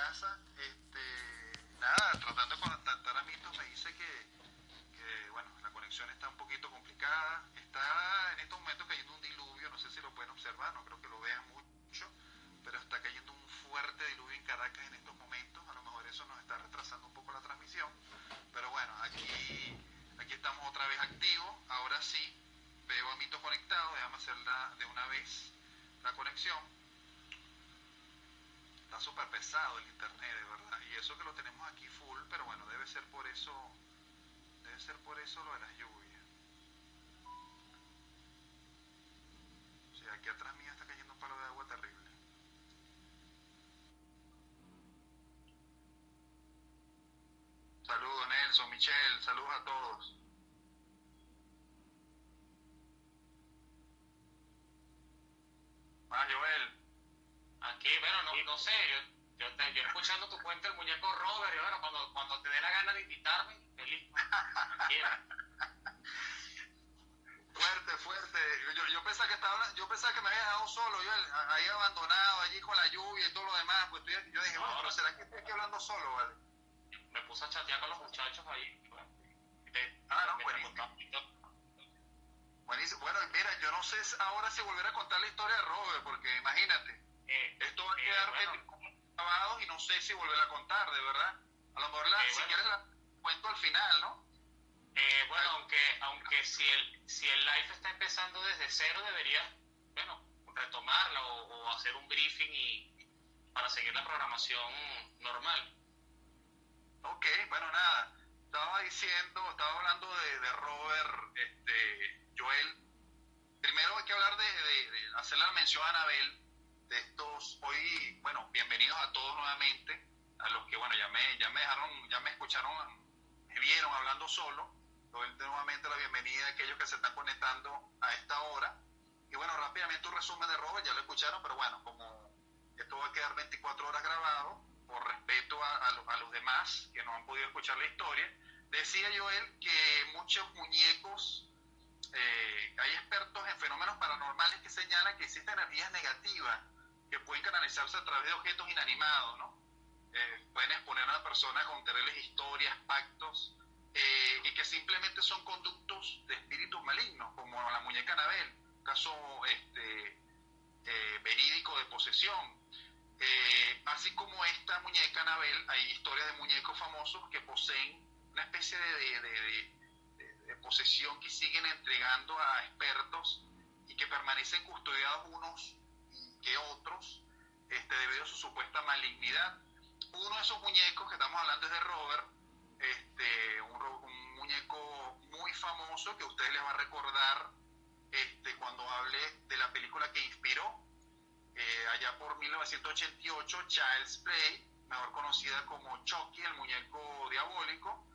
casa, este, nada, tratando de contactar a Mitos, me dice que, que, bueno, la conexión está un poquito complicada, está en estos momentos cayendo un diluvio, no sé si lo pueden observar, no creo que lo vean mucho, pero está cayendo un fuerte diluvio en Caracas en estos momentos, a lo mejor eso nos está retrasando un poco la transmisión, pero bueno, aquí, aquí estamos otra vez activos, ahora sí, veo a Mitos conectado, déjame hacerla de una vez la conexión está súper pesado el internet, de verdad. Y eso que lo tenemos aquí full, pero bueno, debe ser por eso, debe ser por eso lo de las lluvias. O sea, aquí atrás mía está cayendo un palo de agua terrible. Saludos Nelson, Michelle, saludos a todos. Ah, Joel. Aquí, bueno, no, no sé, yo, yo, te, yo escuchando tu cuenta el muñeco Robert, y bueno, cuando, cuando te dé la gana de invitarme, feliz. Fuerte, fuerte. Yo, yo pensaba que estaba, yo pensaba que me había dejado solo, yo ahí abandonado, allí con la lluvia y todo lo demás. Pues yo, yo dije, bueno, pero ¿será que estoy aquí hablando solo, vale? Me puse a chatear con los muchachos ahí. Ah, no, Buenísimo. Bueno, mira, yo no sé ahora si volver a contar la historia de Robert, porque imagínate, eh, esto va a eh, quedar bueno, grabado y no sé si volver a contar, de verdad. A lo mejor la, Eh, si bueno. quieres la cuento al final, ¿no? eh, bueno, aunque, aunque si el, si el live está empezando desde cero, deberías, bueno, retomarla o, o hacer un briefing y para seguir la programación normal. Ok, bueno, nada. Estaba diciendo, estaba hablando de, de Robert, este, Joel. Primero hay que hablar de, de- de hacerle la mención a Anabel de estos, hoy, bueno, bienvenidos a todos nuevamente, a los que, bueno, ya me, ya me dejaron, ya me escucharon, me vieron hablando solo. Doy nuevamente la bienvenida a aquellos que se están conectando a esta hora. Y bueno, rápidamente un resumen de Robert, ya lo escucharon, pero bueno, como esto va a quedar 24 horas grabado, por respeto a, a a los demás que no han podido escuchar la historia, decía Joel que muchos muñecos, eh, hay expertos en fenómenos paranormales que señalan que existen energías negativas que pueden canalizarse a través de objetos inanimados, ¿no? Eh, pueden exponer a una persona con terribles historias, pactos, eh, y que simplemente son conductos de espíritus malignos, como la muñeca Anabel, caso este, eh, verídico de posesión. Eh, así como esta muñeca Anabel, hay historias de muñecos famosos que poseen una especie de, de- de- de- de posesión que siguen entregando a expertos y que permanecen custodiados unos que otros este, debido a su supuesta malignidad. Uno de esos muñecos que estamos hablando es de Robert, este, un, un muñeco muy famoso que a ustedes les va a recordar este, cuando hable de la película que inspiró eh, allá por 1988, Child's Play, mejor conocida como Chucky, el muñeco diabólico.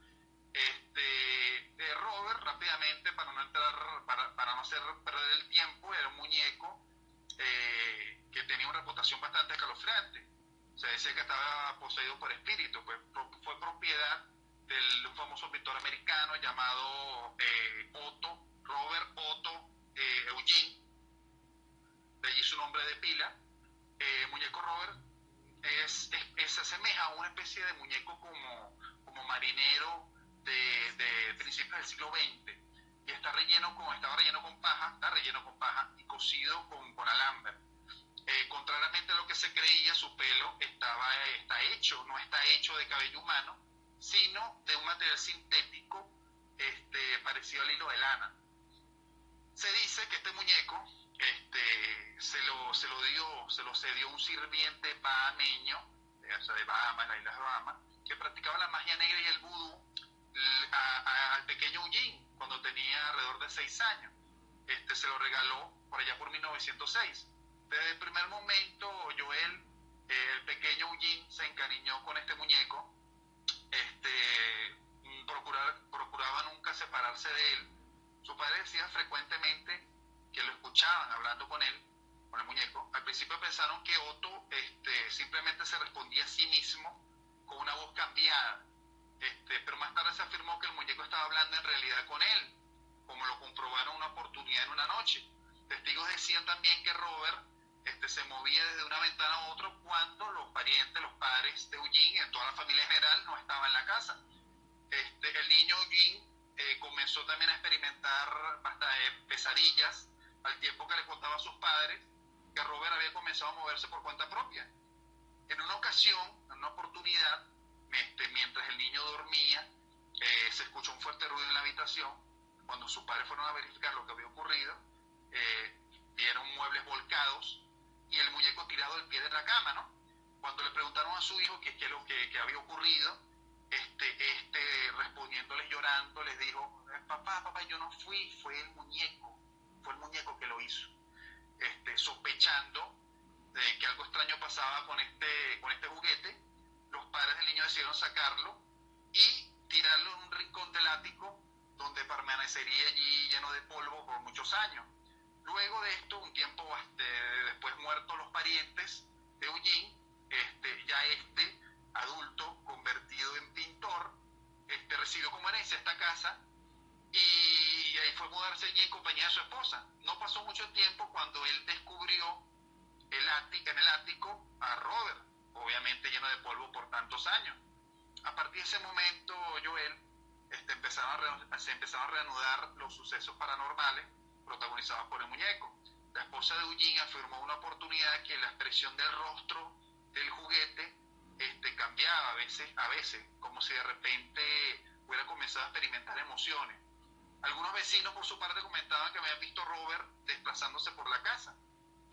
Este, eh, Robert, rápidamente, para no entrar, para, para no hacer perder el tiempo, era un muñeco eh, que tenía una reputación bastante escalofriante. Se decía que estaba poseído por espíritus, pues fue propiedad de un famoso pintor americano llamado eh, Otto, Robert Otto eh, Eugene, de allí su nombre de pila. Eh, muñeco Robert es, es- es- se asemeja a una especie de muñeco como, como marinero de, de principios del siglo XX y está relleno con, estaba relleno con paja, está relleno con paja y cocido con, con alambre. Eh, contrariamente a lo que se creía, su pelo estaba, eh, está hecho, no está hecho de cabello humano, sino de un material sintético este, parecido al hilo de lana. Se dice que este muñeco este, se, lo, se lo dio, se lo cedió un sirviente bahameño, de, o de Bahamas, las Islas Bahamas, que practicaba la magia negra y el vudú al pequeño Eugene cuando tenía alrededor de seis años. Este, se lo regaló por allá por 1906. Desde el primer momento, Joel, eh, el pequeño Eugene, se encariñó con este muñeco. Este, mm, procurar, procuraba nunca separarse de él. Su padre decía frecuentemente que lo escuchaban hablando con él, con el muñeco. Al principio pensaron que Otto este, simplemente se respondía a sí mismo con una voz cambiada. Este, pero más tarde se afirmó que el muñeco estaba hablando en realidad con él, como lo comprobaron una oportunidad en una noche. Testigos decían también que Robert este, se movía desde una ventana a otra cuando los parientes, los padres de familia en general no estaba en la casa. Este, el niño Jin eh, comenzó también a experimentar hasta, eh, pesadillas al tiempo que le contaba a sus padres que Robert había comenzado a moverse por cuenta propia. En una ocasión, en una oportunidad, este, mientras el niño dormía, eh, se escuchó un fuerte ruido en la habitación. Cuando sus padres fueron a verificar lo que había ocurrido, vieron muebles volcados y el muñeco tirado del pie de la cama, ¿no? Cuando le preguntaron a su hijo qué es lo que, había ocurrido, este, este respondiéndoles llorando, les dijo, eh, papá, papá, yo no fui, fue el muñeco, fue el muñeco que lo hizo. Este, sospechando de que algo extraño pasaba con este, con este juguete, los padres del niño decidieron sacarlo y tirarlo en un rincón del ático donde permanecería allí lleno de polvo por muchos años. Luego de esto, un tiempo este, después muertos los parientes de Eugene, este, ya este adulto convertido en pintor, este, recibió como herencia esta casa y ahí fue a mudarse allí en compañía de su esposa. No pasó mucho tiempo cuando él descubrió el ático, en el ático a Robert, obviamente lleno de polvo por tantos años. A partir de ese momento, Joel, este, empezaron se empezaron a reanudar los sucesos paranormales protagonizados por el muñeco. La esposa de Eugene afirmó una oportunidad que la expresión del rostro del juguete este, cambiaba a veces, a veces, como si de repente hubiera comenzado a experimentar emociones. Algunos vecinos por su parte comentaban que habían visto a Robert desplazándose por la casa.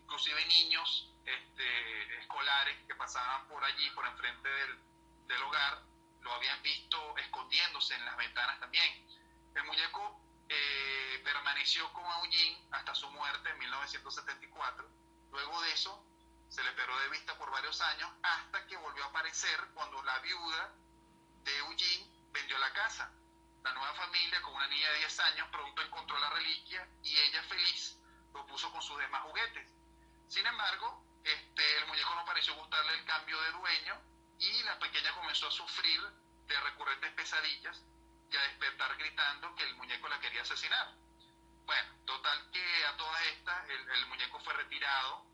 Inclusive niños este, escolares que pasaban por allí, por enfrente del, del hogar, lo habían visto escondiéndose en las ventanas también. El muñeco eh, permaneció con Eugene hasta su muerte en 1974. Luego de eso, se le perdió de vista por varios años hasta que volvió a aparecer cuando la viuda de Eugene vendió la casa. La nueva familia, con una niña de 10 años, pronto encontró la reliquia y ella feliz lo puso con sus demás juguetes. Sin embargo, este, el muñeco no pareció gustarle el cambio de dueño y la pequeña comenzó a sufrir de recurrentes pesadillas y a despertar gritando que el muñeco la quería asesinar. Bueno, total que a todas estas el, muñeco fue retirado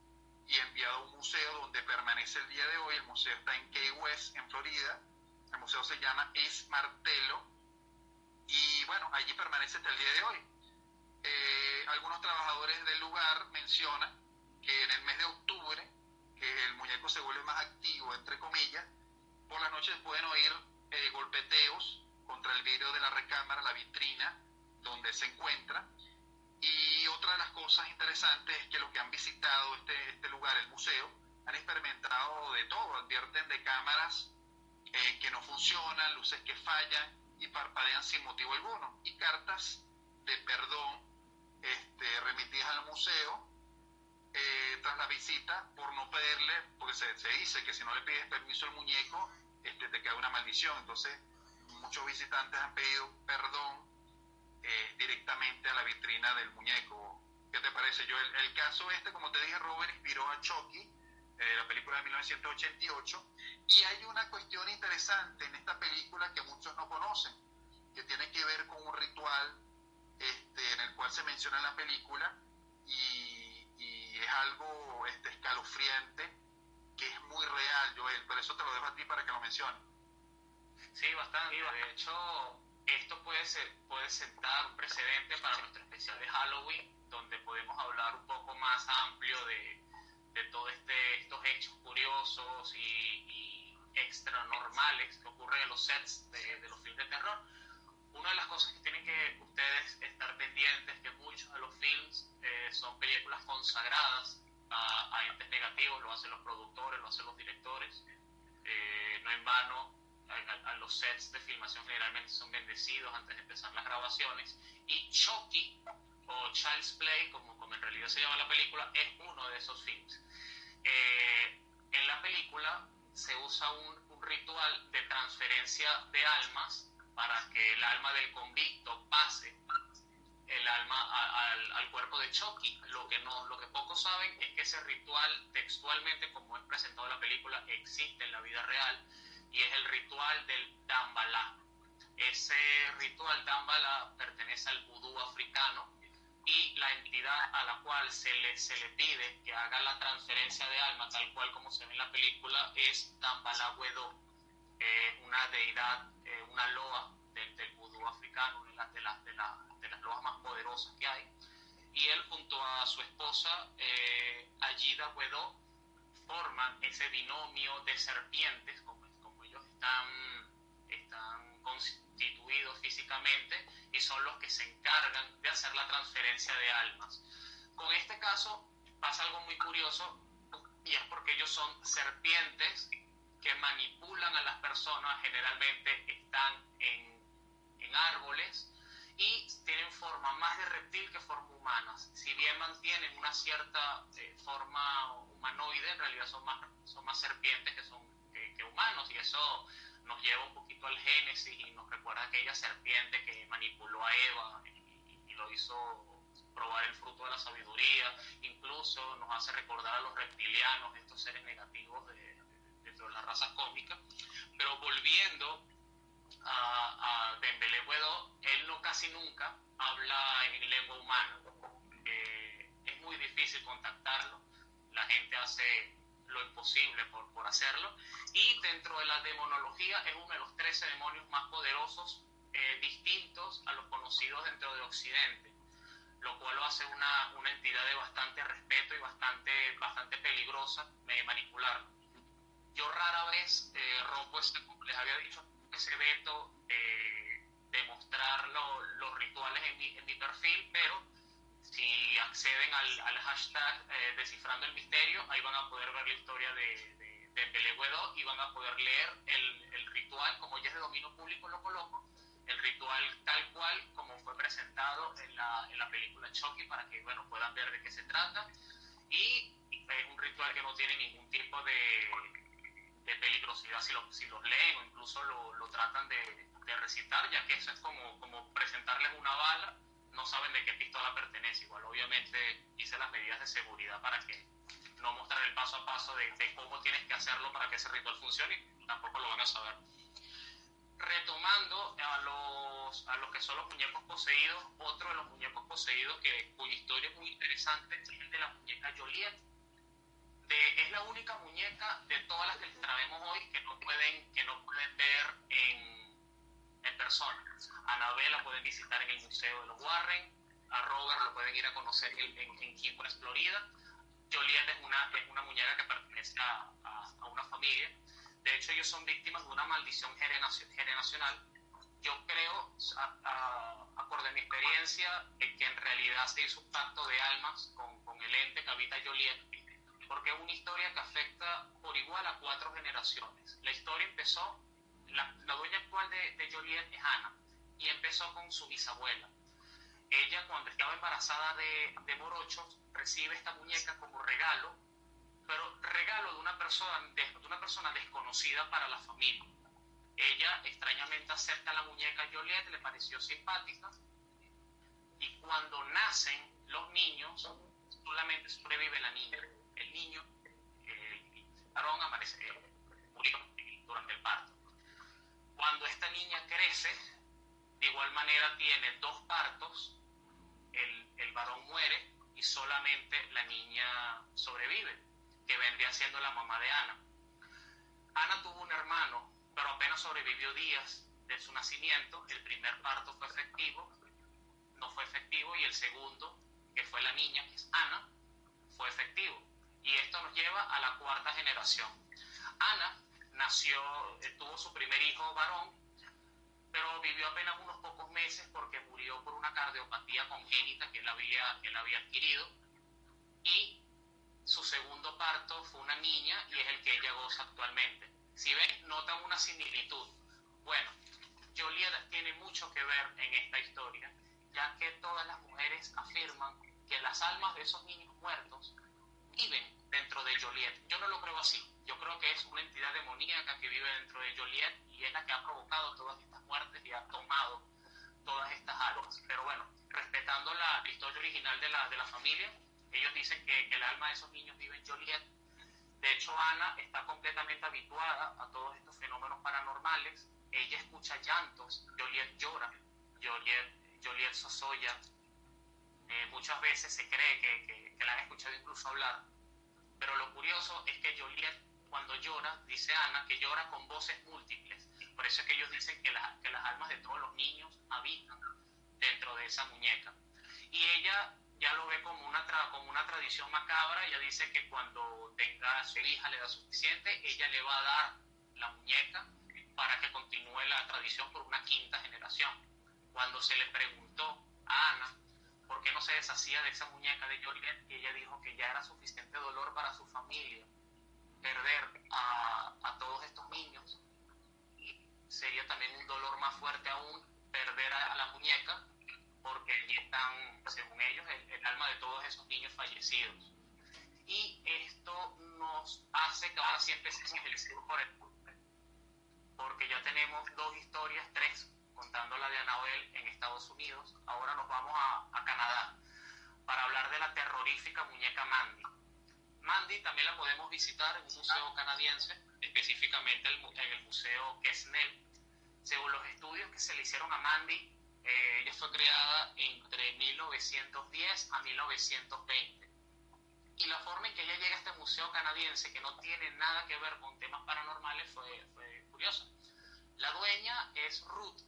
y enviado a un museo donde permanece el día de hoy. El museo está en Key West, en Florida. El museo se llama Es Martelo y bueno, allí permanece hasta el día de hoy. Eh, algunos trabajadores del lugar mencionan que en el mes de octubre, que el muñeco se vuelve más activo, entre comillas, por las noches pueden oír eh, golpeteos contra el vidrio de la recámara, la vitrina donde se encuentra. Y otra de las cosas interesantes es que los que han visitado este, este lugar, el museo, han experimentado de todo, advierten de cámaras eh, que no funcionan, luces que fallan y parpadean sin motivo alguno, y cartas de perdón este, remitidas al museo eh, tras la visita por no pedirle, porque se, se, dice que si no le pides permiso al muñeco, este, te queda una maldición. Entonces, muchos visitantes han pedido perdón eh, directamente a la vitrina del muñeco. ¿Qué te parece? Yo el, caso este, como te dije, Robert inspiró a Chucky, eh, la película de 1988, y hay una cuestión interesante en esta película que muchos no conocen, que tiene que ver con un ritual este, en el cual se menciona en la película y, y es algo este, escalofriante que es muy real, Joel, pero eso te lo dejo a ti para que lo menciones. Sí, bastante. De hecho, esto puede, ser, puede sentar un precedente para nuestro especial de Halloween, donde podemos hablar un poco más amplio de, de todos este, estos hechos curiosos y, y extra normales que ocurren en los sets de, los filmes de terror. Una de las cosas que tienen que ustedes estar pendientes es que muchos de los films eh, son películas consagradas a, a, entes negativos, lo hacen los productores, lo hacen los directores. Eh, no en vano a, los sets de filmación generalmente son bendecidos antes de empezar las grabaciones. Y Chucky, o Child's Play, como, como en realidad se llama la película, es uno de esos films. Eh, en la película se usa un, un, ritual de transferencia de almas para que el alma del convicto pase el alma al, al, cuerpo de Chucky. Lo que, no, lo que pocos saben es que ese ritual textualmente, como es presentado en la película, existe en la vida real y es el ritual del Dambala. Ese ritual Dambala pertenece al vudú africano y la entidad a la cual se le, se le pide que haga la transferencia de alma, tal cual como se ve en la película, es Dambala Wedo. eh, una deidad, eh, una loa del, del vudú africano, una de, las, de, de las loas más poderosas que hay. Y él junto a su esposa, eh, Ayida Wedó, forman ese binomio de serpientes, están, están constituidos físicamente, y son los que se encargan de hacer la transferencia de almas. Con este caso pasa algo muy curioso, y es porque ellos son serpientes que manipulan a las personas, generalmente están en, en árboles y tienen forma más de reptil que forma humana. Si bien mantienen una cierta eh, forma humanoide, en realidad son más, son más serpientes que, son, que, humanos y eso nos lleva un poquito al Génesis y nos recuerda aquella serpiente que manipuló a Eva y, y lo hizo probar el fruto de la sabiduría, incluso nos hace recordar a los reptilianos, estos seres negativos de, dentro de la raza cósmica. Pero volviendo a, a Dembélé Guedó, él no casi nunca habla en lengua humana. Eh, es muy difícil contactarlo, la gente hace lo imposible por, por hacerlo. Y dentro de la demonología es uno de los 13 demonios más poderosos, eh, distintos a los conocidos dentro de Occidente lo cual lo hace una, una entidad de bastante respeto y bastante, bastante peligrosa de manipular. Yo rara vez eh, rompo ese, les había dicho, ese veto de, de mostrar lo, los rituales en mi, en mi, perfil, pero si acceden al, al hashtag eh, descifrando el misterio, ahí van a poder ver la historia de, de, de y van a poder leer el, el ritual, como ya es de dominio público lo coloco, el ritual tal cual como fue presentado en la, en la película Chucky para que bueno, puedan ver de qué se trata. Y es un ritual que no tiene ningún tipo de, de peligrosidad si, lo, si, los leen o incluso lo, lo tratan de, de, recitar, ya que eso es como, como presentarles una bala, no saben de qué pistola pertenece. Igual obviamente hice las medidas de seguridad para que no mostrar el paso a paso de, de cómo tienes que hacerlo para que ese ritual funcione, tampoco lo van a saber retomando a los, a los que son los muñecos poseídos, otro de los muñecos poseídos que, cuya historia es muy interesante es el de la muñeca Joliet. De, es la única muñeca de todas las que traemos hoy que no pueden, que no pueden ver en, en persona. A Anabel la pueden visitar en el Museo de los Warren, a Robert lo pueden ir a conocer en, en, en West, Florida. Joliet es una, es una muñeca que pertenece a, a, a una familia de hecho, ellos son víctimas de una maldición generacional. Yo creo, acorde a mi experiencia, que en realidad se hizo un pacto de almas con, con el ente que habita Joliet, porque es una historia que afecta por igual a cuatro generaciones. La historia empezó, la, dueña actual de, Joliet es Ana, y empezó con su bisabuela. Ella, cuando estaba embarazada de, de Morochos, recibe esta muñeca como regalo pero regalo de una persona, de, una persona desconocida para la familia. Ella extrañamente acerca a la muñeca Joliet, le pareció simpática, y cuando nacen los niños, solamente sobrevive la niña. El niño, el varón, amanece, murió durante el parto. Cuando esta niña crece, de igual manera tiene dos partos, el, el varón muere y solamente la niña sobrevive que vendría siendo la mamá de Ana. Ana tuvo un hermano, pero apenas sobrevivió días de su nacimiento. El primer parto fue efectivo, no fue efectivo, y el segundo, que fue la niña, que es Ana, fue efectivo. Y esto nos lleva a la cuarta generación. Ana nació, eh, tuvo su primer hijo varón, pero vivió apenas unos pocos meses porque murió por una cardiopatía congénita que él había, que él había adquirido. Y su segundo parto fue una niña y es el que ella goza actualmente. Si ven, notan una similitud. Bueno, Joliet tiene mucho que ver en esta historia, ya que todas las mujeres afirman que las almas de esos niños muertos viven dentro de Joliet. Yo no lo creo así. Yo creo que es una entidad demoníaca que vive dentro de Joliet y es la que ha provocado todas estas muertes y ha tomado todas estas almas. Pero bueno, respetando la historia original de la, de la familia, ellos dicen que, que, el alma de esos niños vive en Joliet. De hecho, Ana está completamente habituada a todos estos fenómenos paranormales. Ella escucha llantos, Joliet llora, Joliet, Joliet sosoya. Eh, muchas veces se cree que, que, que, la han escuchado incluso hablar. Pero lo curioso es que Joliet cuando llora, dice Ana, que llora con voces múltiples. Por eso es que ellos dicen que, que las almas de todos los niños habitan dentro de esa muñeca. Y ella ya lo ve como una, como una tradición macabra, ella dice que cuando tenga a su hija le da suficiente, ella le va a dar la muñeca para que continúe la tradición por una quinta generación. Cuando se le preguntó a Ana por qué no se deshacía de esa muñeca de Joliet, ella dijo que ya era suficiente dolor para su familia perder a, a todos estos niños. Sería también un dolor más fuerte aún perder a la muñeca porque allí están, según ellos, el, alma de todos esos niños fallecidos. Y esto nos hace que ahora sí empecemos el por el porque ya tenemos dos historias, tres, contando la de Anabel en Estados Unidos. Ahora nos vamos a, a Canadá para hablar de la terrorífica muñeca Mandy. Mandy también la podemos visitar en un museo canadiense, específicamente en el Museo Quesnel. Según los estudios que se le hicieron a Mandy, eh, ella fue creada entre 1910 a 1920. Y la forma en que ella llega a este museo canadiense, que no tiene nada que ver con temas paranormales, fue, fue curiosa. La dueña es Ruth,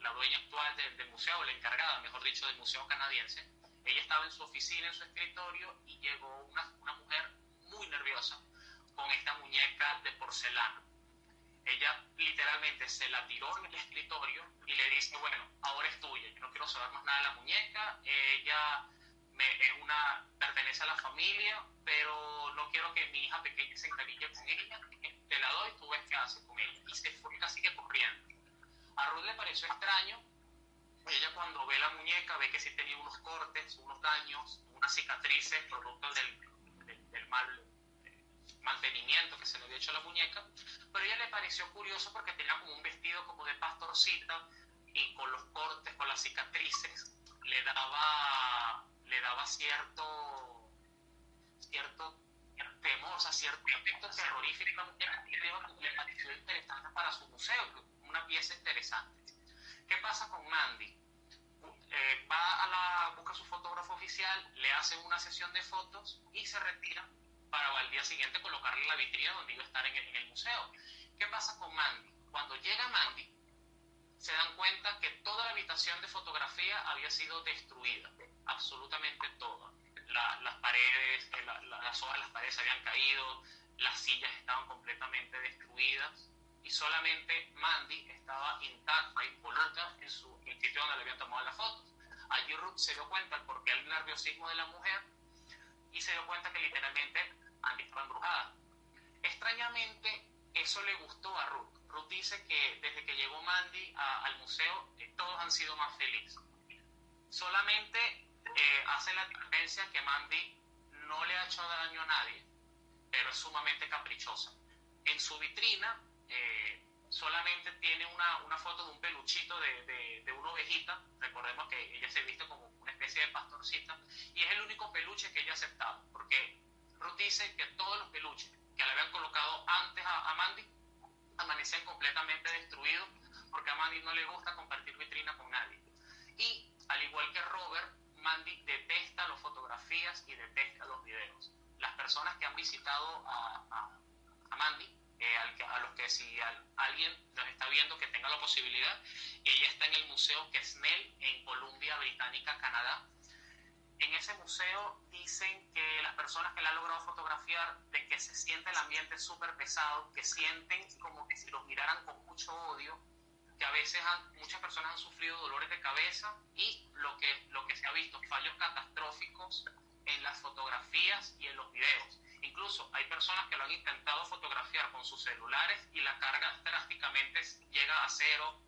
la dueña actual del, museo, la encargada, mejor dicho, del museo canadiense. Ella estaba en su oficina, en su escritorio, y llegó una, una mujer muy nerviosa con esta muñeca de porcelana ella literalmente se la tiró en el escritorio y le dice, bueno, ahora es tuya, yo no quiero saber más nada de la muñeca, ella me, es una, pertenece a la familia, pero no quiero que mi hija pequeña se encarille con ella, te la doy, tú ves qué hace con ella. Y se fue casi que corriendo. A Ruth le pareció extraño, ella cuando ve la muñeca ve que sí tenía unos cortes, unos daños, unas cicatrices producto del, mal mantenimiento que se le había hecho a la muñeca, pero ella le pareció curioso porque tenía como un vestido como de pastorcita y con los cortes, con las cicatrices, le daba, le daba cierto, cierto temor, o sea, cierto efecto terrorífico a la muñeca le pareció interesante para su museo, una pieza interesante. ¿Qué pasa con Mandy? Eh, va a la, busca su fotógrafo oficial, le hace una sesión de fotos y se retira para al día siguiente colocarle en la vitrina donde iba a estar en el, museo. ¿Qué pasa con Mandy? Cuando llega Mandy, se dan cuenta que toda la habitación de fotografía había sido destruida, absolutamente toda. las paredes, eh, las hojas de las paredes habían caído, las sillas estaban completamente destruidas y solamente Mandy estaba intacta, impoluta en, su, en el sitio donde le habían tomado las fotos. Allí Ruth se dio cuenta porque el nerviosismo de la mujer y se dio cuenta que literalmente Andy estaba embrujada. Extrañamente, eso le gustó a Ruth. Ruth dice que desde que llegó Mandy al museo, eh, todos han sido más felices. Solamente eh, hace la diferencia que Mandy no le ha hecho daño a nadie, pero es sumamente caprichosa. En su vitrina eh, solamente tiene una, una, foto de un peluchito de, de, una ovejita. Recordemos que ella se viste como una especie de pastorcita y es el único peluche que ella ha aceptado, porque Ruth dice que todos los peluches que le habían colocado antes a, Mandy amanecían completamente destruidos porque a Mandy no le gusta compartir vitrina con nadie. Y al igual que Robert, Mandy detesta las fotografías y detesta los videos. Las personas que han visitado a, a, Mandy, eh, a los que si alguien nos está viendo que tenga la posibilidad, ella está en el Museo Quesnel en Columbia Británica, Canadá, en ese museo dicen que las personas que la han logrado fotografiar, de que se siente el ambiente súper pesado, que sienten como que si los miraran con mucho odio, que a veces muchas personas han sufrido dolores de cabeza y lo que, lo que se ha visto, fallos catastróficos en las fotografías y en los videos. Incluso hay personas que lo han intentado fotografiar con sus celulares y la carga drásticamente llega a cero,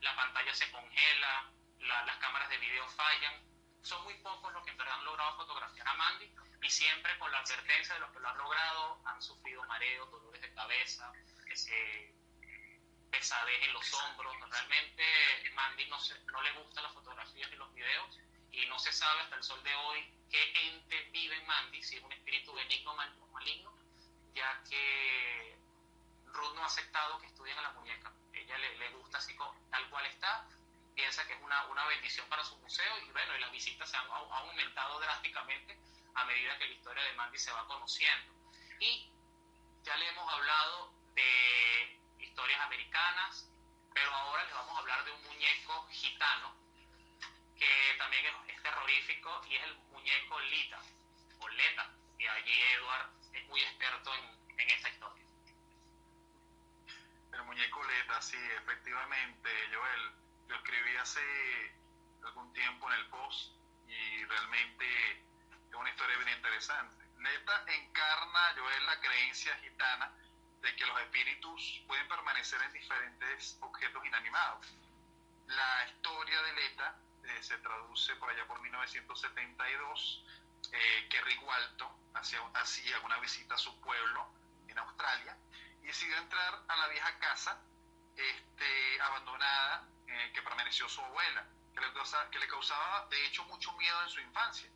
la pantalla se congela, las cámaras de video fallan son muy pocos los que en verdad han logrado fotografiar a Mandy y siempre con la advertencia de los que lo han logrado han sufrido mareos, dolores de cabeza, pesadez en los hombros. Realmente Mandy no, se, no le gustan las fotografías ni los videos y no se sabe hasta el sol de hoy qué ente vive en Mandy, si es un espíritu benigno o maligno, ya que Ruth no ha aceptado que estudien a la muñeca. Ella le, le gusta así tal cual está piensa que es una, una bendición para su museo y bueno, y las visitas se han, aumentado drásticamente a medida que la historia de Mandy se va conociendo. Y ya le hemos hablado de historias americanas, pero ahora les vamos a hablar de un muñeco gitano que también es, terrorífico y es el muñeco Lita o Leta. Y allí Edward es muy experto en, en esta historia. El muñeco Leta, sí, efectivamente, Joel. Lo escribí hace algún tiempo en el post y realmente es una historia bien interesante. Leta encarna, Joel, la creencia gitana de que los espíritus pueden permanecer en diferentes objetos inanimados. La historia de Leta eh, se traduce por allá por 1972, eh, que hacía, hacía una visita a su pueblo en Australia y decidió entrar a la vieja casa este, abandonada eh, que permaneció su abuela, que le, causaba, que le, causaba de hecho mucho miedo en su infancia.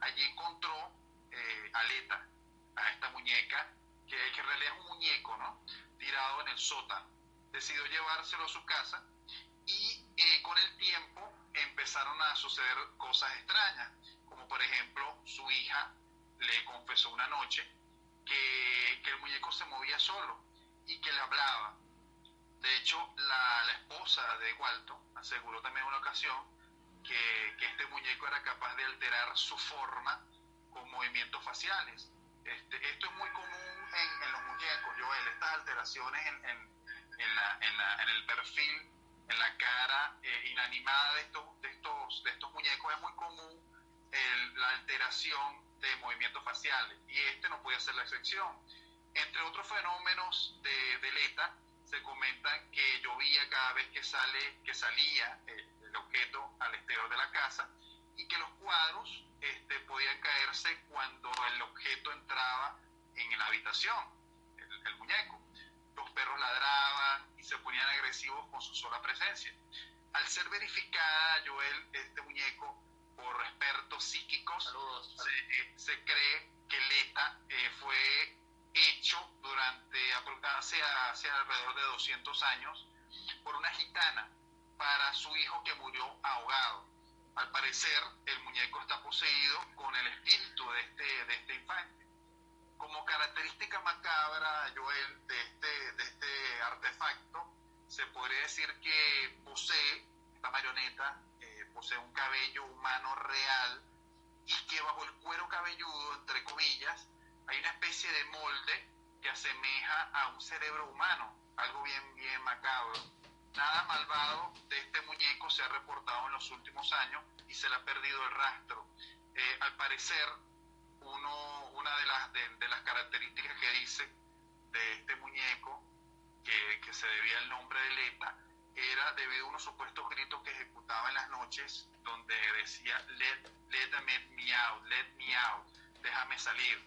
Allí encontró eh, a Leta, a esta muñeca, que, que, en realidad es un muñeco, ¿no? Tirado en el sótano. Decidió llevárselo a su casa y eh, con el tiempo empezaron a suceder cosas extrañas, como por ejemplo su hija le confesó una noche que, que el muñeco se movía solo y que le hablaba. De hecho, la, la esposa de Walton aseguró también una ocasión que, que, este muñeco era capaz de alterar su forma con movimientos faciales. Este, esto es muy común en, en, los muñecos, Joel, estas alteraciones en, en, en la, la, el perfil, en la cara eh, inanimada de estos, de, estos, de estos muñecos es muy común el, la alteración de movimientos faciales y este no puede ser la excepción. Entre otros fenómenos de, de Leta, se comenta que llovía cada vez que, sale, que salía el, el, objeto al exterior de la casa y que los cuadros este, podían caerse cuando el objeto entraba en la habitación, el, el muñeco. Los perros ladraban y se ponían agresivos con su sola presencia. Al ser verificada, Joel, este muñeco, por expertos psíquicos, Saludos. Se, se, cree que Leta eh, fue hecho durante hace, hace alrededor de 200 años por una gitana para su hijo que murió ahogado. Al parecer, el muñeco está poseído con el espíritu de este, de este infante. Como característica macabra, Joel, de este, de este artefacto, se podría decir que posee, esta marioneta, eh, posee un cabello humano real y que bajo el cuero cabelludo, entre comillas, hay una especie de molde que asemeja a un cerebro humano, algo bien, bien macabro. Nada malvado de este muñeco se ha reportado en los últimos años y se le ha perdido el rastro. Eh, al parecer, una de las, características que dice de este muñeco, que, se debía el nombre de Leta, era debido a unos supuestos gritos que ejecutaba en las noches, donde decía, let, let me out, let me out, déjame salir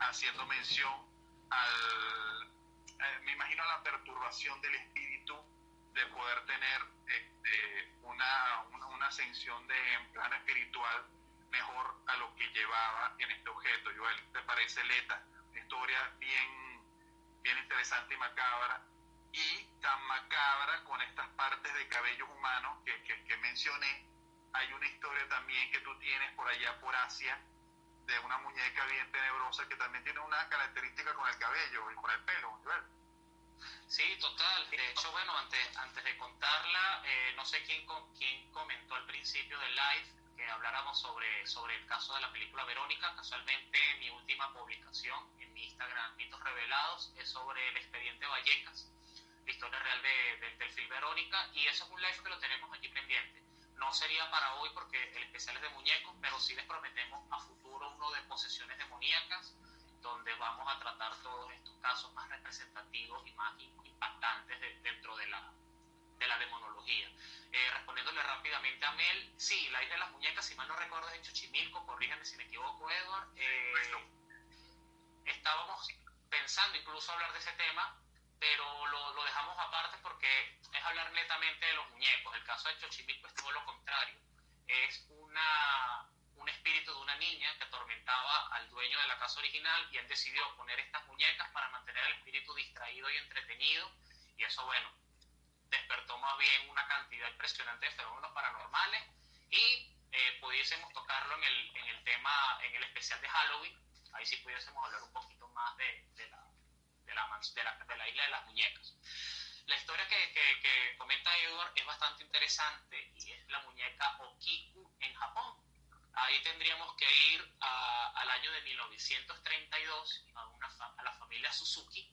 haciendo mención al, eh, me imagino, la perturbación del espíritu de poder tener este, una, una, ascensión de en espiritual mejor a lo que llevaba en este objeto. Joel, ¿te parece Leta? Una historia bien, bien interesante y macabra. Y tan macabra con estas partes de cabellos humanos que, que, que mencioné. Hay una historia también que tú tienes por allá por Asia, de una muñeca bien tenebrosa que también tiene una característica con el cabello y con el pelo, ¿verdad? Sí, total. De hecho, bueno, antes, antes de contarla, eh, no sé quién, quién comentó al principio del live que habláramos sobre, sobre el caso de la película Verónica. Casualmente, mi última publicación en mi Instagram, Mitos Revelados, es sobre el expediente Vallecas, la historia real de, de, del film Verónica, y eso es un live que lo tenemos aquí pendiente. No sería para hoy porque el especial es de muñecos, pero sí les prometemos a futuro uno de posesiones demoníacas, donde vamos a tratar todos estos casos más representativos y más impactantes de, dentro de la, de la demonología. Eh, respondiéndole rápidamente a Mel, sí, la isla de las muñecas, si mal no recuerdo, es en Xochimilco, corrígeme si me equivoco, Edward. Eh, estábamos pensando incluso hablar de ese tema, pero lo, lo, dejamos aparte porque es hablar netamente de los muñecos. El caso de Xochimilco es todo lo contrario. Es una, un espíritu de una niña que atormentaba al dueño de la casa original y él decidió poner estas muñecas para mantener al espíritu distraído y entretenido. Y eso, bueno, despertó más bien una cantidad impresionante de fenómenos paranormales y eh, pudiésemos tocarlo en el, en el tema, en el especial de Halloween. Ahí sí pudiésemos hablar un poquito más de, de la de la, de la, de la isla de las muñecas. La historia que, que, que, comenta Edward es bastante interesante y es la muñeca Okiku en Japón. Ahí tendríamos que ir a, al año de 1932 a, una, a la familia Suzuki,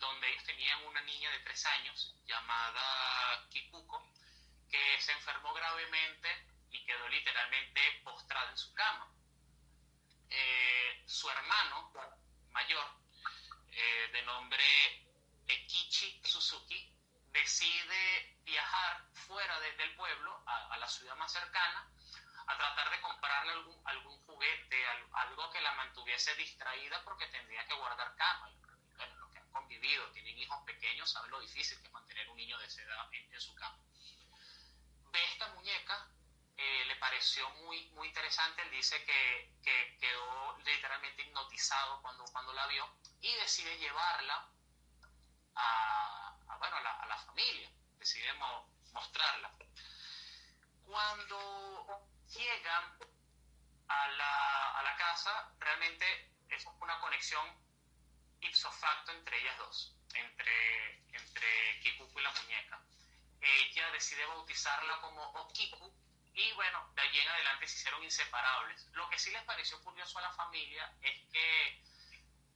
donde ellos tenían una niña de tres años llamada Kikuko, que se enfermó gravemente y quedó literalmente postrada en su cama. Eh, su hermano mayor, eh, de nombre Ekichi Suzuki, decide viajar fuera desde el pueblo a, a, la ciudad más cercana a tratar de comprarle algún, algún juguete, algo que la mantuviese distraída porque tendría que guardar cama. Convivido, tienen hijos pequeños, saben lo difícil que es mantener un niño de esa edad en, su cama. Ve esta muñeca eh, le pareció muy, muy interesante. Él dice que, que, quedó literalmente hipnotizado cuando, cuando la vio y decide llevarla a, bueno, a la, familia, decide mo mostrarla. Cuando llegan a la, a la casa, realmente es una conexión ipso facto entre ellas dos, entre, entre Kikuku y la muñeca. Ella decide bautizarla como Okiku y bueno, de allí en adelante se hicieron inseparables. Lo que sí les pareció curioso a la familia es que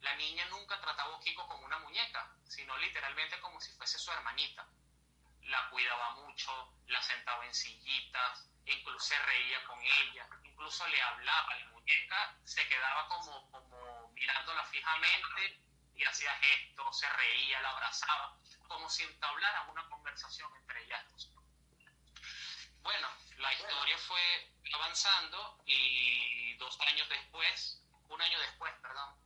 la niña nunca trataba a Kiko como una muñeca, sino literalmente como si fuese su hermanita. La cuidaba mucho, la sentaba en sillitas, incluso se reía con ella, incluso le hablaba. La muñeca se quedaba como, como mirándola fijamente y hacía gestos, se reía, la abrazaba, como si entablaran una conversación entre ellas dos. Bueno, la historia fue avanzando y dos años después, un año después, perdón,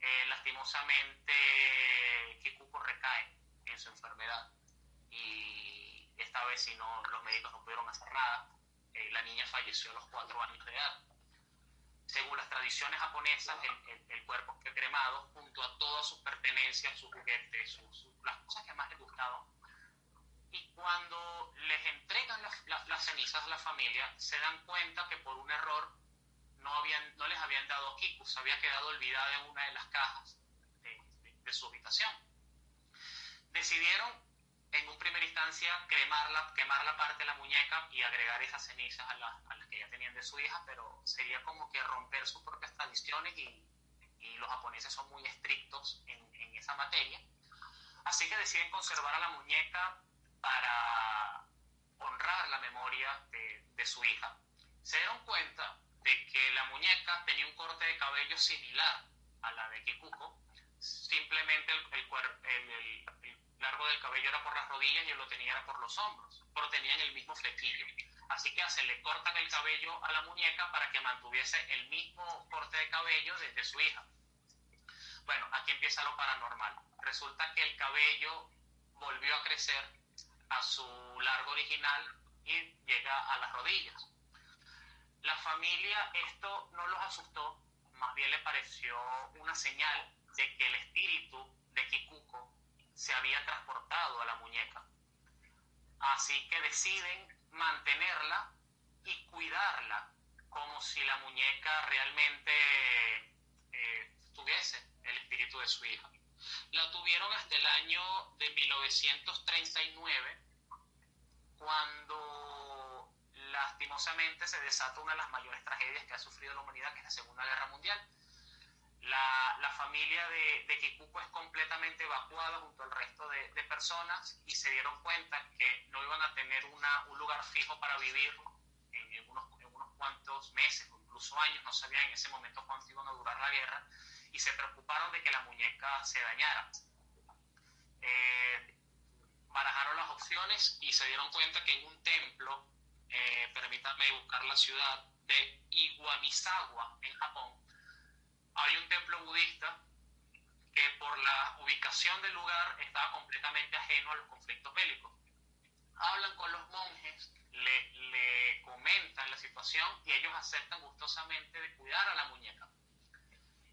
eh, lastimosamente Kikuko recae en su enfermedad y esta vez si no, los médicos no pudieron hacer nada, eh, la niña falleció a los cuatro años de edad. Según las tradiciones japonesas, el, el, el cuerpo fue cremado junto a todas sus pertenencias, sus juguetes, las cosas que más le gustaban y cuando les entregan las, las, las, cenizas a la familia, se dan cuenta que por un error no, habían, no les habían dado Kiku, se había quedado olvidada en una de las cajas de, de, de su habitación. Decidieron en un primera instancia cremarla, quemar la parte de la muñeca y agregar esas cenizas a, a las que ya tenían de su hija, pero sería como que romper sus propias tradiciones y, y los japoneses son muy estrictos en, en esa materia. Así que deciden conservar a la muñeca para honrar la memoria de, de, su hija, se dieron cuenta de que la muñeca tenía un corte de cabello similar a la de Kikuko, simplemente el, el, el, el, largo del cabello era por las rodillas y él lo tenía era por los hombros, pero tenían el mismo flequillo. Así que se le cortan el cabello a la muñeca para que mantuviese el mismo corte de cabello desde su hija. Bueno, aquí empieza lo paranormal. Resulta que el cabello volvió a crecer a su largo original y llega a las rodillas. La familia esto no los asustó, más bien le pareció una señal de que el espíritu de Kikuko se había transportado a la muñeca. Así que deciden mantenerla y cuidarla como si la muñeca realmente eh, tuviese el espíritu de su hija. La tuvieron hasta el año de 1939, cuando lastimosamente se desata una de las mayores tragedias que ha sufrido la humanidad, que es la Segunda Guerra Mundial. La, la familia de, de, Kikuko es completamente evacuada junto al resto de, de, personas y se dieron cuenta que no iban a tener una, un lugar fijo para vivir en, en, unos, en unos cuantos meses o incluso años, no sabían en ese momento cuánto iban a durar la guerra y se preocuparon de que la muñeca se dañara. Eh, barajaron las opciones y se dieron cuenta que en un templo, eh, permítanme buscar la ciudad de Iwamizawa, en Japón, hay un templo budista que por la ubicación del lugar estaba completamente ajeno a los conflictos bélicos. Hablan con los monjes, le, le comentan la situación y ellos aceptan gustosamente de cuidar a la muñeca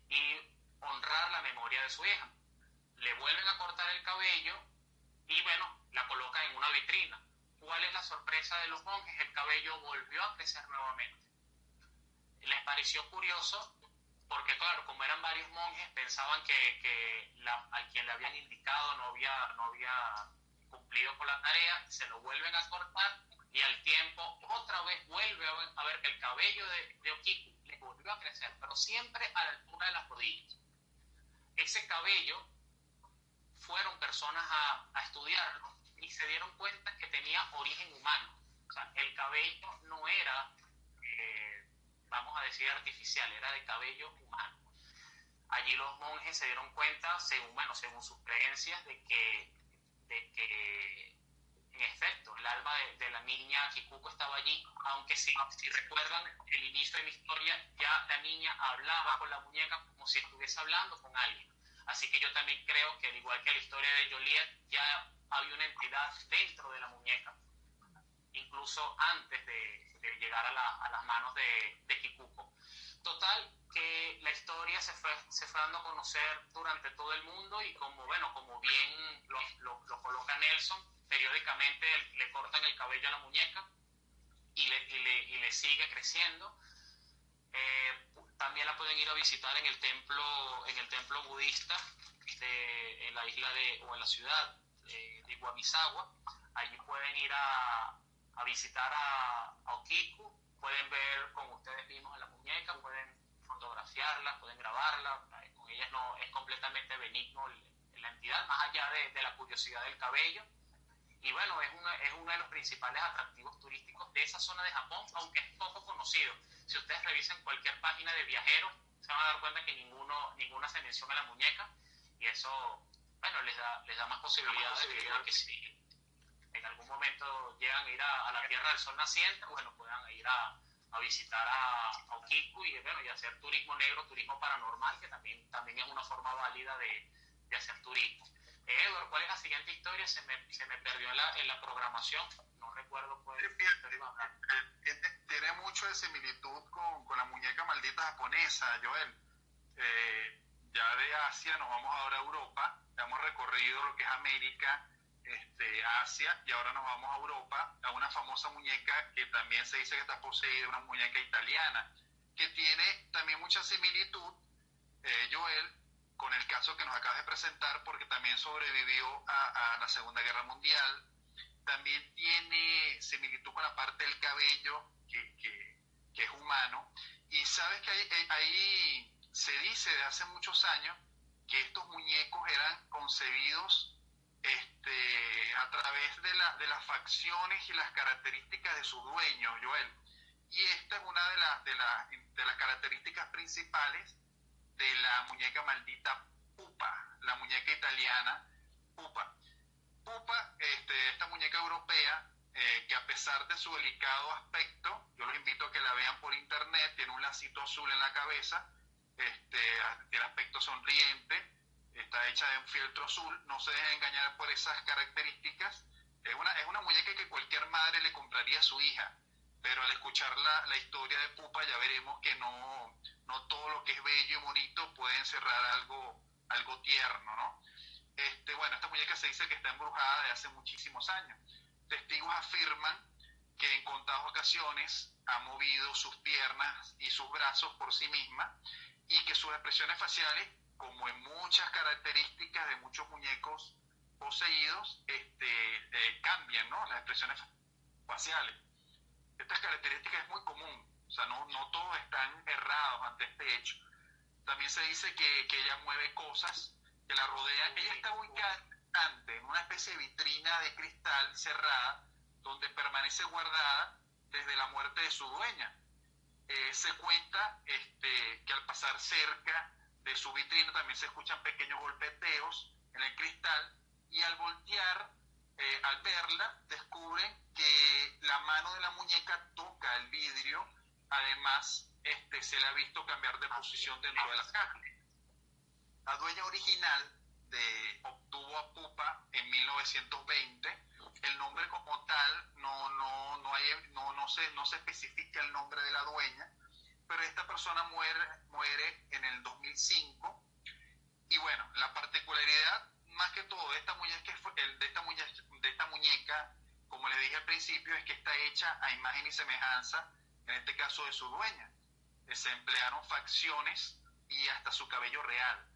y honrar la memoria de su hija. Le vuelven a cortar el cabello y bueno, la colocan en una vitrina. ¿Cuál es la sorpresa de los monjes? El cabello volvió a crecer nuevamente. Les pareció curioso porque claro, como eran varios monjes, pensaban que, que la, al quien le habían indicado no había, no había cumplido con la tarea, se lo vuelven a cortar y al tiempo otra vez vuelve a ver, que el cabello de, de Okiku le volvió a crecer, pero siempre a la altura de las rodillas. Ese cabello fueron personas a, a estudiarlo y se dieron cuenta que tenía origen humano. O sea, el cabello no era, vamos a decir, artificial, era de cabello humano. Allí los monjes se dieron cuenta, según, bueno, según sus creencias, de que, de que en efecto, el alma de, la niña Kikuko estaba allí, aunque si, si recuerdan el inicio de mi historia, ya la niña hablaba con la muñeca como si estuviese hablando con alguien. Así que yo también creo que, al igual que la historia de Joliet, ya había una entidad dentro de la muñeca, incluso antes de, llegar a, las manos de, de, Kikuko. Total, que la historia se fue, se fue dando a conocer durante todo el mundo y como, bueno, como bien lo, lo, coloca Nelson, periódicamente le cortan el cabello a la muñeca y le, y le, y le sigue creciendo. Eh, también la pueden ir a visitar en el templo, en el templo budista de, en la isla de, o en la ciudad de, de Guamizawa. Allí pueden ir a, a visitar a, a, Okiku, pueden ver con ustedes mismos en la muñeca, pueden fotografiarla, pueden grabarla. Con ellas no es completamente benigno la entidad, más allá de, de la curiosidad del cabello. Y bueno, es, una, es uno de los principales atractivos turísticos de esa zona de Japón, aunque es poco conocido. Si ustedes revisan cualquier página de viajeros, se van a dar cuenta que ninguno, ninguna se menciona la muñeca y eso, bueno, les da, les da más posibilidades de que, en algún momento llegan a ir a, la Tierra del Sol naciente, bueno, puedan ir a, a visitar a, a, Okiku y, bueno, y hacer turismo negro, turismo paranormal, que también, también es una forma válida de, de hacer turismo. Edward, ¿cuál es la siguiente historia? Se me, se me perdió en la, en la programación, no recuerdo cuál Tiene mucho de similitud con, con, la muñeca maldita japonesa, Joel. Eh, ya de Asia nos vamos ahora a Europa, hemos recorrido lo que es América, este, Asia, y ahora nos vamos a Europa, a una famosa muñeca que también se dice que está poseída, una muñeca italiana, que tiene también mucha similitud, eh, Joel, con el caso que nos acabas de presentar, porque también sobrevivió a, la Segunda Guerra Mundial, también tiene similitud con la parte del cabello, que, que, es humano, y sabes que ahí, se dice de hace muchos años que estos muñecos eran concebidos este, a través de, la, de las facciones y las características de su dueño, Joel. Y esta es una de, las de, de las características principales de la muñeca maldita Pupa, la muñeca italiana Pupa. Pupa, este, esta muñeca europea, eh, que a pesar de su delicado aspecto, yo los invito a que la vean por internet, tiene un lacito azul en la cabeza, este, tiene aspecto sonriente, está hecha de un fieltro azul, no se dejen engañar por esas características. Es una, es una muñeca que cualquier madre le compraría a su hija, pero al escuchar la, historia de Pupa ya veremos que no, no todo lo que es bello y bonito puede encerrar algo, algo tierno, ¿no? Este, bueno, esta muñeca se dice que está embrujada de hace muchísimos años. Testigos afirman que en contadas ocasiones ha movido sus piernas y sus brazos por sí misma y que sus expresiones faciales, como en muchas características de muchos muñecos poseídos, este, eh, cambian, ¿no? Las expresiones faciales. Estas características es muy común o sea, no, no todos están errados ante este hecho. También se dice que, que ella mueve cosas que la rodean. Ella está ubicada en una especie de vitrina de cristal cerrada, donde permanece guardada desde la muerte de su dueña. Eh, se cuenta este, que al pasar cerca de su vitrina también se escuchan pequeños golpeteos en el cristal y al voltear, eh, al verla, descubren que la mano de la muñeca toca el vidrio Además, este, se le ha visto cambiar de posición dentro de la caja. La dueña original de, obtuvo a Pupa en 1920. El nombre como tal no, no, no, hay, no, no, se, no se especifica el nombre de la dueña, pero esta persona muere, muere en el 2005. Y bueno, la particularidad más que todo de esta muñeca, de esta muñeca, de esta muñeca como le dije al principio, es que está hecha a imagen y semejanza en este caso de su dueña. Se emplearon facciones y hasta su cabello real,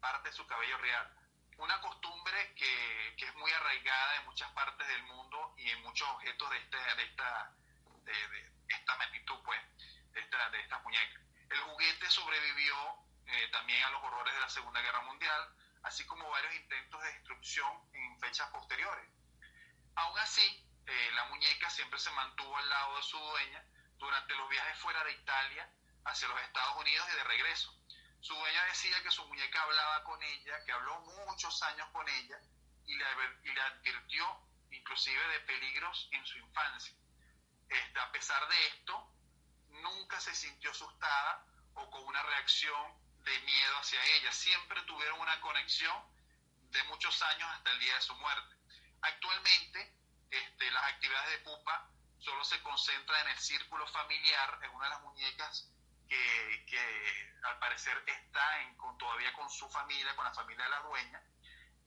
parte de su cabello real. Una costumbre que, que es muy arraigada en muchas partes del mundo y en muchos objetos de, este, de, esta, de, esta magnitud, pues, de, de estas muñecas. El juguete sobrevivió eh, también a los horrores de la Segunda Guerra Mundial, así como varios intentos de destrucción en fechas posteriores. Aún así, eh, la muñeca siempre se mantuvo al lado de su dueña durante los viajes fuera de Italia hacia los Estados Unidos y de regreso. Su dueña decía que su muñeca hablaba con ella, que habló muchos años con ella y le, y le advirtió inclusive de peligros en su infancia. Este, a pesar de esto, nunca se sintió asustada o con una reacción de miedo hacia ella. Siempre tuvieron una conexión de muchos años hasta el día de su muerte. Actualmente, este, las actividades de Pupa solo se concentran en el círculo familiar, en una de las muñecas que, que al parecer está en, con, todavía con su familia, con la familia de la dueña,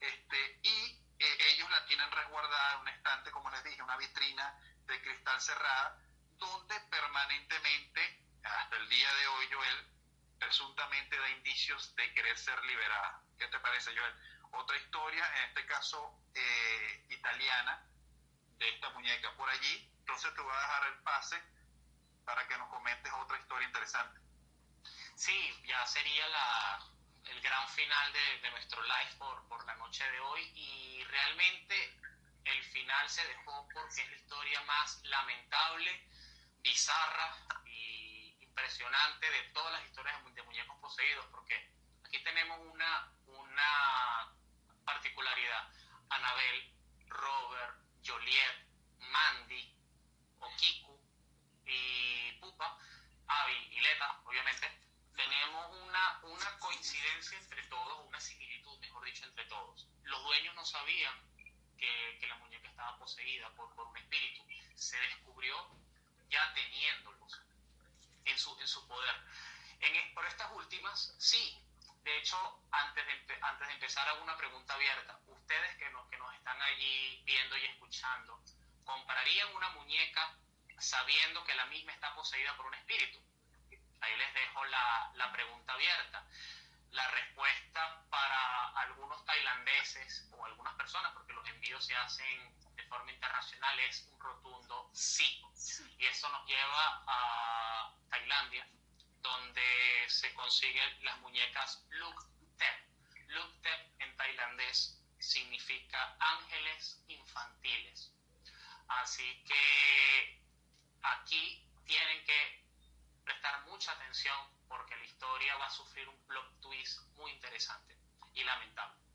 este, y eh, ellos la tienen resguardada en un estante, como les dije, una vitrina de cristal cerrada, donde permanentemente, hasta el día de hoy, Joel, presuntamente da indicios de querer ser liberada. ¿Qué te parece, Joel? Otra historia, en este caso eh, italiana, de esta muñeca por allí. Entonces te voy a dejar el pase para que nos comentes otra historia interesante. Sí, ya sería la, el gran final de, de nuestro live por, por, la noche de hoy y realmente el final se dejó porque es la historia más lamentable, bizarra y impresionante de todas las historias de muñecos poseídos, porque aquí tenemos una, una particularidad. Anabel, Robert, Joliet, Mandy, Okiku y Pupa, Avi y Leta, obviamente, tenemos una, una coincidencia entre todos, una similitud, mejor dicho, entre todos. Los dueños no sabían que, que la muñeca estaba poseída por, por un espíritu. Se descubrió ya teniéndolos en su, en su poder. En, por estas últimas, sí. De hecho, antes de, antes de empezar, hago una pregunta abierta. Ustedes que nos, que nos están allí viendo y escuchando, ¿comprarían una muñeca sabiendo que la misma está poseída por un espíritu? Ahí les dejo la, la pregunta abierta. La respuesta para algunos tailandeses o algunas personas, porque los envíos se hacen forma internacional, es un rotundo sí. Y eso nos lleva a Tailandia, donde se consiguen las muñecas Luk Tep. Luk Tep en tailandés significa ángeles infantiles. Así que aquí tienen que prestar mucha atención porque la historia va a sufrir un plot twist muy interesante y lamentable.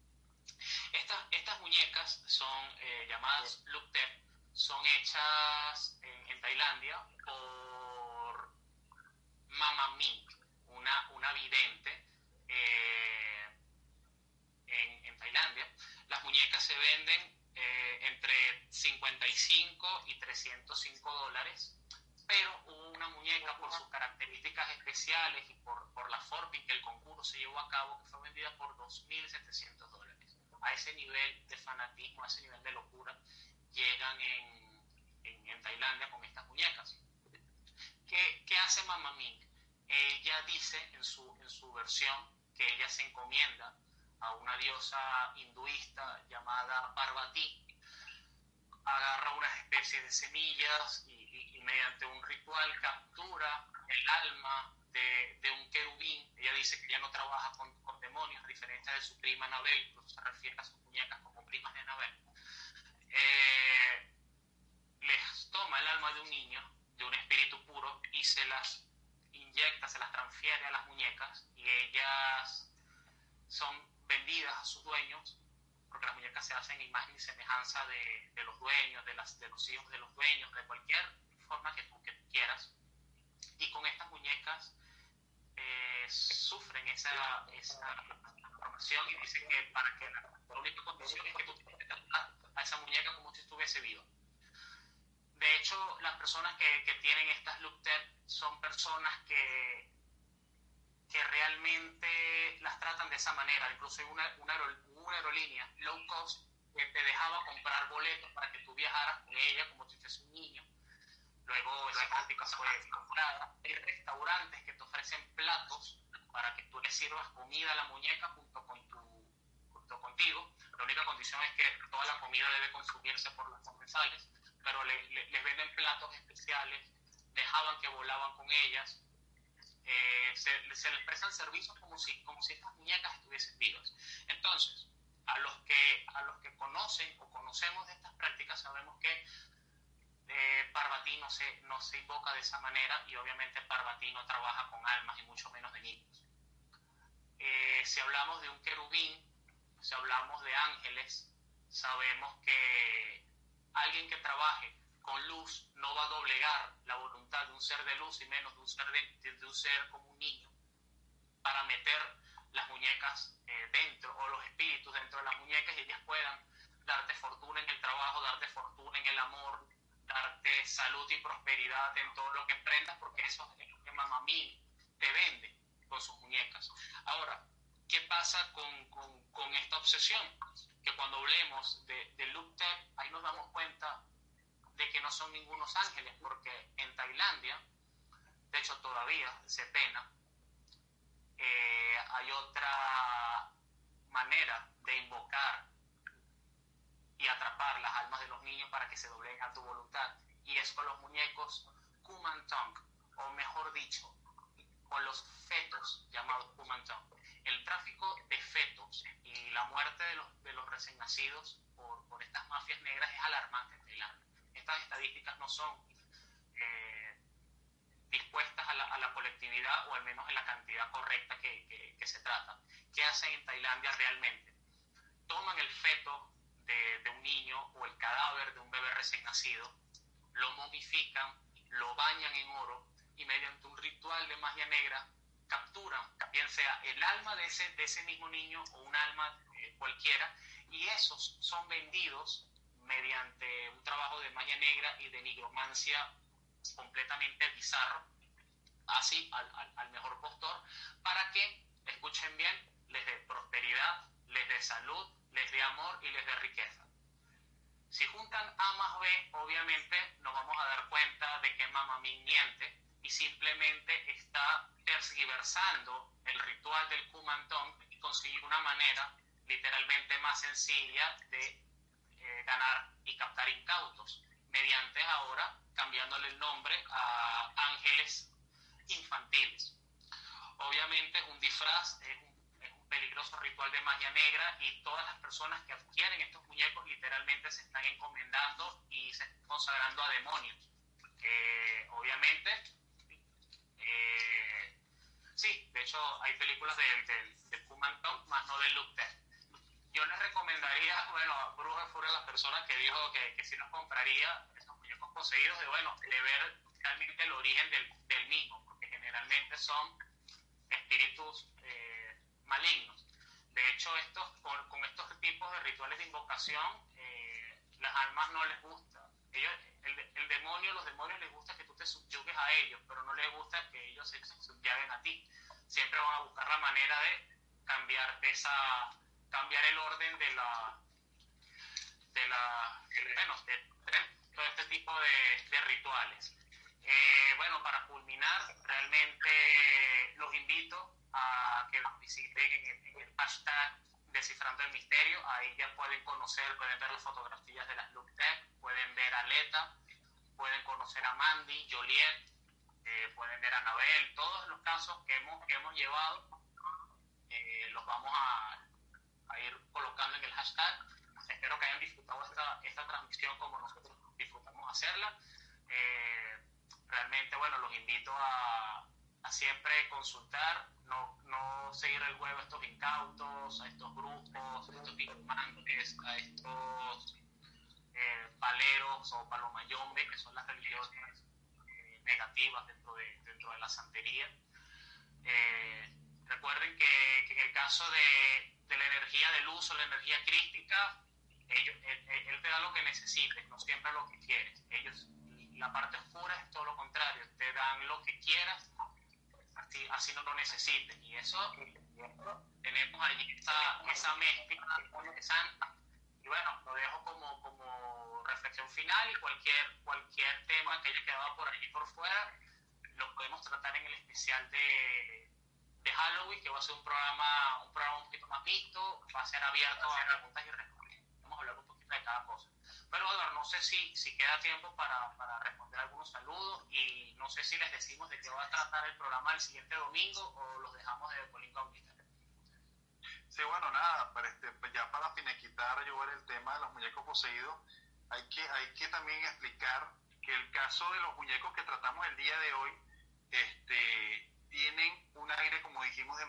Estas, estas muñecas son eh, llamadas Tep, son hechas en, en, Tailandia por Mama Ming, una, una vidente eh, en, en, Tailandia. Las muñecas se venden eh, entre 55 y 305 dólares pero una muñeca por sus características especiales y por, por la forma en que el concurso se llevó a cabo que fue vendida por 2.700 dólares. A ese nivel de fanatismo, a ese nivel de locura, llegan en, en, en Tailandia con estas muñecas. ¿Qué, qué hace Mama Ming? Ella dice en su, en su versión que ella se encomienda a una diosa hinduista llamada Parvati, agarra unas especies de semillas y mediante un ritual captura el alma de, de, un querubín. Ella dice que ya no trabaja con, con, demonios, a diferencia de su prima Anabel, incluso se refiere a sus muñecas como primas de Anabel. Eh, les toma el alma de un niño, de un espíritu puro, y se las inyecta, se las transfiere a las muñecas, y ellas son vendidas a sus dueños porque las muñecas se hacen imagen y semejanza de, de los dueños, de, las, de los hijos de los dueños, de cualquier forma que tú, que quieras. Y con estas muñecas eh, sufren esa, esa transformación y dicen que para que la, la, única condición es que tú tienes que tratar a esa muñeca como si estuviese viva. De hecho, las personas que, que tienen estas look son personas que, que realmente las tratan de esa manera. Incluso hay una, una, una aerolínea low cost que te dejaba comprar boletos para que tú viajaras con ella como si fuese un niño Luego esa práctica fue comprada. Hay restaurantes que te ofrecen platos para que tú le sirvas comida a la muñeca junto con tu junto contigo. La única condición es que toda la comida debe consumirse por los comensales, pero les le, venden platos especiales, dejaban que volaban con ellas, eh, se, se, les prestan servicios como si, como si estas muñecas estuviesen vivas. Entonces, a los que, a los que conocen o conocemos de estas prácticas sabemos que eh, Parvati no se, no se invoca de esa manera y obviamente Parvati no trabaja con almas y mucho menos de niños. Eh, si hablamos de un querubín, si hablamos de ángeles, sabemos que alguien que trabaje con luz no va a doblegar la voluntad de un ser de luz y menos de un ser, de, un ser como un niño para meter las muñecas eh, dentro o los espíritus dentro de las muñecas y ellas puedan darte fortuna en el trabajo, darte fortuna en el amor, darte salud y prosperidad en todo lo que emprendas, porque eso es lo que Mamamí te vende con sus muñecas. Ahora, ¿qué pasa con, con, con esta obsesión? Que cuando hablemos de, de ahí nos damos cuenta de que no son ningunos ángeles, porque en Tailandia, de hecho todavía se pena, eh, hay otra manera de invocar y atrapar las almas de los niños para que se dobleguen a tu voluntad. Y es con los muñecos Kumantong, o mejor dicho, con los fetos llamados Kumantong. El tráfico de fetos y la muerte de los, de los recién nacidos por, por estas mafias negras es alarmante en Tailandia. Estas estadísticas no son eh, dispuestas a la, a la, colectividad o al menos en la cantidad correcta que, que, que se trata. ¿Qué hacen en Tailandia realmente? Toman el feto de, un niño o el cadáver de un bebé recién nacido, lo momifican, lo bañan en oro y mediante un ritual de magia negra capturan, bien sea el alma de ese, de ese mismo niño o un alma eh, cualquiera, y esos son vendidos mediante un trabajo de magia negra y de nigromancia completamente bizarro, así al, al mejor postor, para que, escuchen bien, les dé prosperidad, les dé salud, les dé amor y les dé riqueza. Si juntan A más B, obviamente nos vamos a dar cuenta de que Mamá miente y simplemente está tergiversando el ritual del Kumantón y conseguir una manera literalmente más sencilla de eh, ganar y captar incautos, mediante ahora cambiándole el nombre a ángeles infantiles. Obviamente es un disfraz, es peligroso ritual de magia negra y todas las personas que adquieren estos muñecos literalmente se están encomendando y se están consagrando a demonios. Eh, obviamente, eh, sí, de hecho hay películas del, del, del más no del Luke Yo les recomendaría, bueno, Bruja fue las personas que dijo que, que si nos compraría esos muñecos poseídos, de bueno, de ver realmente el origen del, del mismo, porque generalmente son espíritus malignos. De hecho, estos, con, estos tipos de rituales de invocación, eh, las almas no les gusta. Ellos, el, demonio, los demonios les gusta que tú te subyugues a ellos, pero no les gusta que ellos se, subyuguen a ti. Siempre van a buscar la manera de cambiar esa, cambiar el orden de la, de la, bueno, de, todo este tipo de, de rituales. Eh, bueno, para culminar, realmente los invito a que nos visiten en el, hashtag Descifrando el Misterio. Ahí ya pueden conocer, pueden ver las fotografías de las Look pueden ver a Leta, pueden conocer a Mandy, Joliet, eh, pueden ver a Anabel. Todos los casos que hemos, que hemos llevado eh, los vamos a, a, ir colocando en el hashtag. Espero que hayan disfrutado esta, esta transmisión como nosotros disfrutamos hacerla. Eh, realmente, bueno, los invito a, a siempre consultar, no, no seguir el juego a estos incautos, a estos grupos, a estos informantes, a estos eh, paleros o palomayombe, que son las religiones eh, negativas dentro de, dentro de la santería. Eh, recuerden que, que, en el caso de, de, la energía de luz o la energía crística, ellos, él, él, te da lo que necesites, no siempre lo que quieres. Ellos, la parte oscura es todo lo contrario, te dan lo que quieras así, no lo necesiten. Y eso, tenemos ahí esa, esa mezcla santa Y bueno, lo dejo como, como reflexión final y cualquier, cualquier tema que haya quedado por ahí por fuera, lo podemos tratar en el especial de, de Halloween, que va a ser un programa, un programa un poquito más mixto, va a ser abierto a preguntas y respuestas. Vamos a hablar un poquito de cada cosa. Pero Eduardo, no sé si, si queda tiempo para, para, responder algunos saludos y no sé si les decimos de qué va a tratar el programa el siguiente domingo o los dejamos de Polín Sí, bueno, nada, para este, pues ya para finiquitar, yo el tema de los muñecos poseídos, hay que, hay que también explicar que el caso de los muñecos que tratamos el día de hoy, este, tienen un aire, como dijimos, de,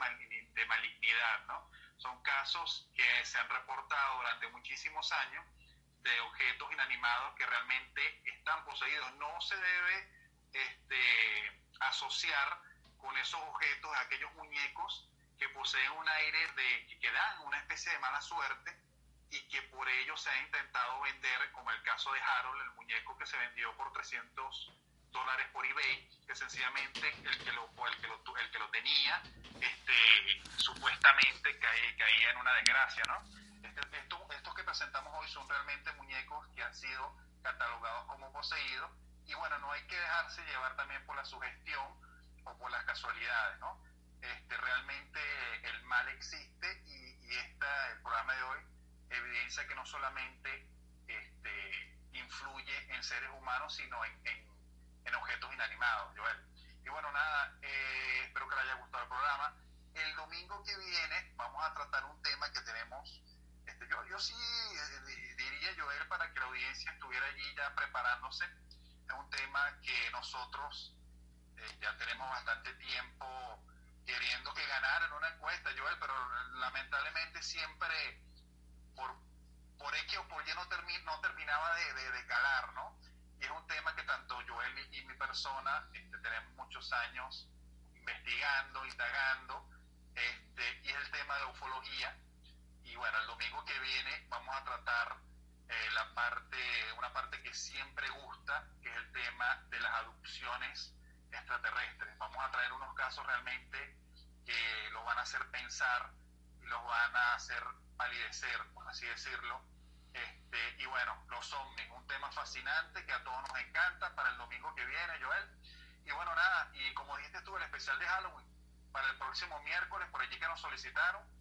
de malignidad, ¿no? Son casos que se han reportado durante muchísimos años de objetos inanimados que realmente están poseídos. No se debe este, asociar con esos objetos aquellos muñecos que poseen un aire de que dan una especie de mala suerte y que por ello se ha intentado vender, como el caso de Harold, el muñeco que se vendió por 300 dólares por eBay, que sencillamente el que lo, el que lo, el que lo tenía este, supuestamente caía, en una desgracia, ¿no? Presentamos hoy son realmente muñecos que han sido catalogados como poseídos y bueno, no hay que dejarse llevar también por la sugestión o por las casualidades, ¿no? Este, realmente el mal existe y, y esta, el programa de hoy evidencia que no solamente este, influye en seres humanos, sino en, en, objetos inanimados, Joel. Y bueno, nada, eh, espero que les haya gustado el programa. El domingo que viene vamos a tratar un tema que tenemos, este, yo, yo sí eh, diría, Joel, para que la audiencia estuviera allí ya preparándose. Es un tema que nosotros eh, ya tenemos bastante tiempo queriendo que ganara en una encuesta, Joel, pero lamentablemente siempre por, por X o por Y no, no terminaba de, de, calar, ¿no? Y es un tema que tanto Joel y, mi persona este, tenemos muchos años investigando, indagando, este, y es el tema de la ufología. Y bueno, el domingo que viene vamos a tratar eh, la parte, una parte que siempre gusta, que es el tema de las adopciones extraterrestres. Vamos a traer unos casos realmente que lo van a hacer pensar y los van a hacer palidecer, por así decirlo. Este, y bueno, los ovnis, un tema fascinante que a todos nos encanta para el domingo que viene, Joel. Y bueno, nada, y como dijiste tú, el especial de Halloween para el próximo miércoles, por allí que nos solicitaron.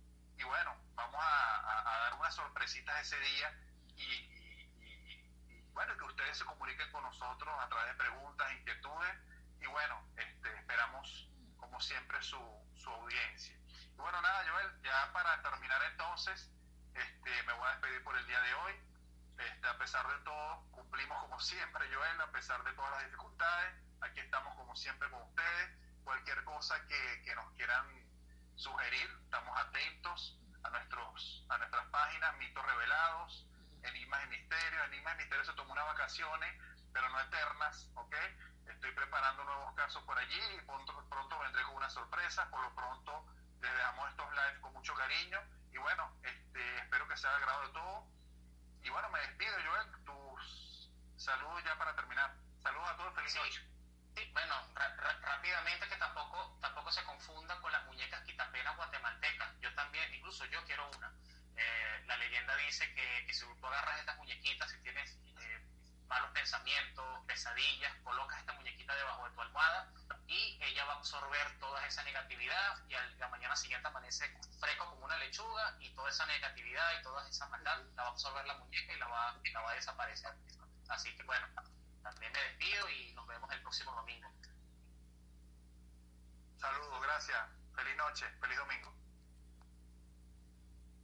Y bueno, vamos a, dar unas sorpresitas ese día y, bueno, que ustedes se comuniquen con nosotros a través de preguntas, inquietudes y bueno, este, esperamos como siempre su, su audiencia. Y bueno, nada, Joel, ya para terminar entonces, este, me voy a despedir por el día de hoy. Este, a pesar de todo, cumplimos como siempre, Joel, a pesar de todas las dificultades. Aquí estamos como siempre con ustedes. Cualquier cosa que, que nos quieran sugerir, estamos atentos a, nuestros, a nuestras páginas, mitos revelados, enigmas y misterios. Enigmas y misterios se tomó unas vacaciones, pero no eternas, ¿ok? Estoy preparando nuevos casos por allí y pronto, pronto vendré con una sorpresa. Por lo pronto, les dejamos estos lives con mucho cariño y bueno, este, espero que sea agrado de todo. Y bueno, me despido, Joel. Tus saludos ya para terminar. Saludos a todos, feliz noche. Sí, bueno, rápidamente que tampoco, tampoco se confunda con las muñecas quitapenas guatemaltecas. Yo también, incluso yo quiero una. Eh, la leyenda dice que, que si tú agarras estas muñequitas, si tienes eh, malos pensamientos, pesadillas, colocas esta muñequita debajo de tu almohada y ella va a absorber toda esa negatividad y la mañana siguiente amanece fresco como una lechuga y toda esa negatividad y toda esa maldad la va a absorber la muñeca y la va, la va a desaparecer. Así que bueno, también me despido y nos vemos el próximo domingo. Saludos, gracias. Feliz noche, feliz domingo.